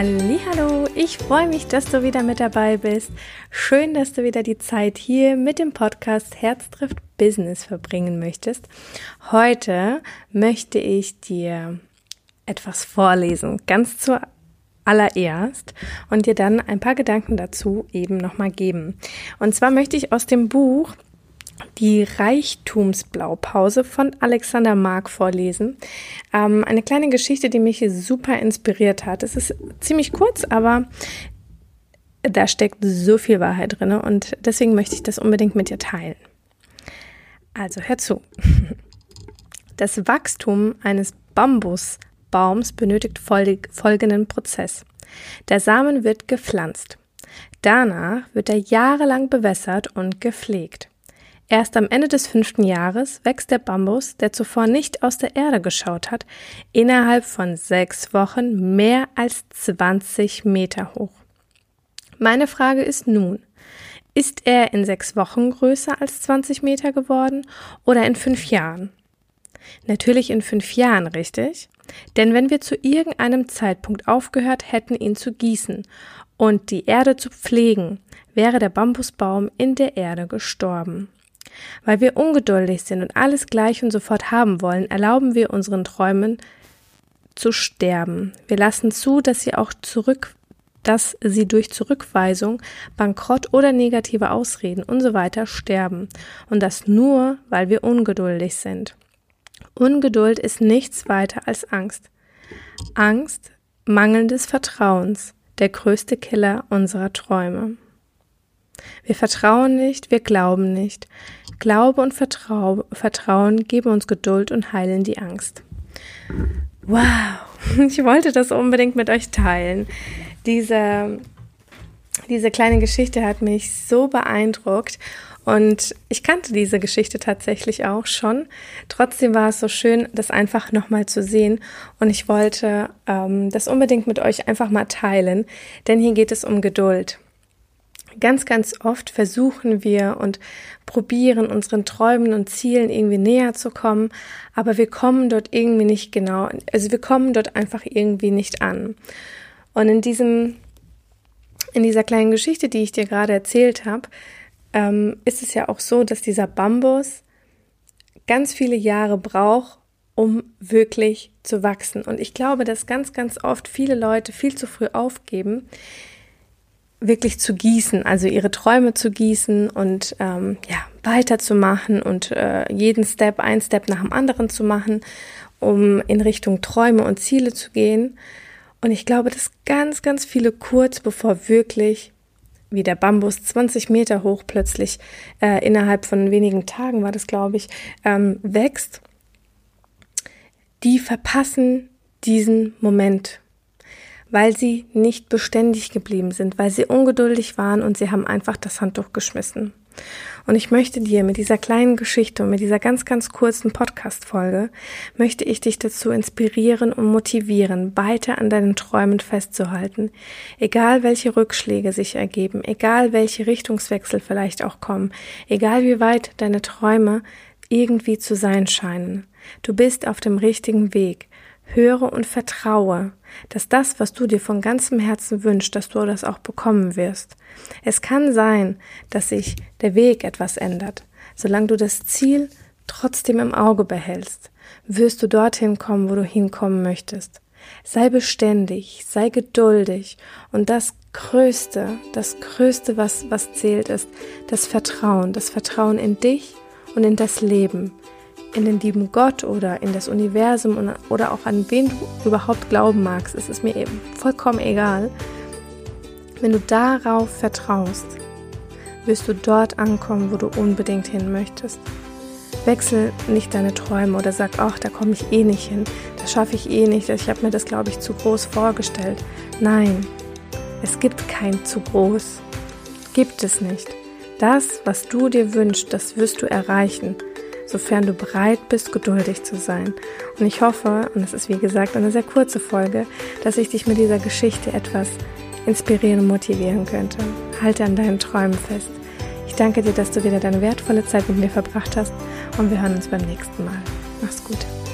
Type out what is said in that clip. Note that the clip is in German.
Hallo, ich freue mich, dass du wieder mit dabei bist. Schön, dass du wieder die Zeit hier mit dem Podcast Herz trifft Business verbringen möchtest. Heute möchte ich dir etwas vorlesen, ganz zuallererst und dir dann ein paar Gedanken dazu eben nochmal geben. Und zwar möchte ich aus dem Buch die Reichtumsblaupause von Alexander Mark vorlesen. Ähm, eine kleine Geschichte, die mich super inspiriert hat. Es ist ziemlich kurz, aber da steckt so viel Wahrheit drin und deswegen möchte ich das unbedingt mit dir teilen. Also hör zu. Das Wachstum eines Bambusbaums benötigt folgenden Prozess. Der Samen wird gepflanzt. Danach wird er jahrelang bewässert und gepflegt. Erst am Ende des fünften Jahres wächst der Bambus, der zuvor nicht aus der Erde geschaut hat, innerhalb von sechs Wochen mehr als 20 Meter hoch. Meine Frage ist nun, ist er in sechs Wochen größer als 20 Meter geworden oder in fünf Jahren? Natürlich in fünf Jahren, richtig? Denn wenn wir zu irgendeinem Zeitpunkt aufgehört hätten, ihn zu gießen und die Erde zu pflegen, wäre der Bambusbaum in der Erde gestorben. Weil wir ungeduldig sind und alles gleich und sofort haben wollen, erlauben wir unseren Träumen zu sterben. Wir lassen zu, dass sie auch zurück, dass sie durch Zurückweisung, Bankrott oder negative Ausreden und so weiter sterben. Und das nur, weil wir ungeduldig sind. Ungeduld ist nichts weiter als Angst. Angst, mangelndes Vertrauens, der größte Killer unserer Träume. Wir vertrauen nicht, wir glauben nicht. Glaube und Vertrau Vertrauen geben uns Geduld und heilen die Angst. Wow, ich wollte das unbedingt mit euch teilen. Diese, diese kleine Geschichte hat mich so beeindruckt und ich kannte diese Geschichte tatsächlich auch schon. Trotzdem war es so schön, das einfach nochmal zu sehen. Und ich wollte ähm, das unbedingt mit euch einfach mal teilen, denn hier geht es um Geduld. Ganz, ganz oft versuchen wir und probieren unseren Träumen und Zielen irgendwie näher zu kommen, aber wir kommen dort irgendwie nicht genau, also wir kommen dort einfach irgendwie nicht an. Und in diesem, in dieser kleinen Geschichte, die ich dir gerade erzählt habe, ähm, ist es ja auch so, dass dieser Bambus ganz viele Jahre braucht, um wirklich zu wachsen. Und ich glaube, dass ganz, ganz oft viele Leute viel zu früh aufgeben, wirklich zu gießen, also ihre Träume zu gießen und ähm, ja, weiterzumachen und äh, jeden Step, ein Step nach dem anderen zu machen, um in Richtung Träume und Ziele zu gehen. Und ich glaube, dass ganz, ganz viele kurz bevor wirklich wie der Bambus 20 Meter hoch plötzlich äh, innerhalb von wenigen Tagen war das, glaube ich, ähm, wächst, die verpassen diesen Moment weil sie nicht beständig geblieben sind, weil sie ungeduldig waren und sie haben einfach das Handtuch geschmissen. Und ich möchte dir mit dieser kleinen Geschichte und mit dieser ganz, ganz kurzen Podcast-Folge, möchte ich dich dazu inspirieren und motivieren, weiter an deinen Träumen festzuhalten. Egal welche Rückschläge sich ergeben, egal welche Richtungswechsel vielleicht auch kommen, egal wie weit deine Träume irgendwie zu sein scheinen. Du bist auf dem richtigen Weg. Höre und vertraue, dass das, was du dir von ganzem Herzen wünschst, dass du das auch bekommen wirst. Es kann sein, dass sich der Weg etwas ändert. Solange du das Ziel trotzdem im Auge behältst, wirst du dorthin kommen, wo du hinkommen möchtest. Sei beständig, sei geduldig und das Größte, das Größte, was, was zählt, ist das Vertrauen, das Vertrauen in dich und in das Leben, in den lieben Gott oder in das Universum oder auch an wen du überhaupt glauben magst, es ist mir eben vollkommen egal. Wenn du darauf vertraust, wirst du dort ankommen, wo du unbedingt hin möchtest. Wechsel nicht deine Träume oder sag, ach, da komme ich eh nicht hin, das schaffe ich eh nicht, ich habe mir das, glaube ich, zu groß vorgestellt. Nein, es gibt kein zu groß. Gibt es nicht. Das, was du dir wünschst, das wirst du erreichen sofern du bereit bist, geduldig zu sein. Und ich hoffe, und es ist wie gesagt eine sehr kurze Folge, dass ich dich mit dieser Geschichte etwas inspirieren und motivieren könnte. Halte an deinen Träumen fest. Ich danke dir, dass du wieder deine wertvolle Zeit mit mir verbracht hast und wir hören uns beim nächsten Mal. Mach's gut.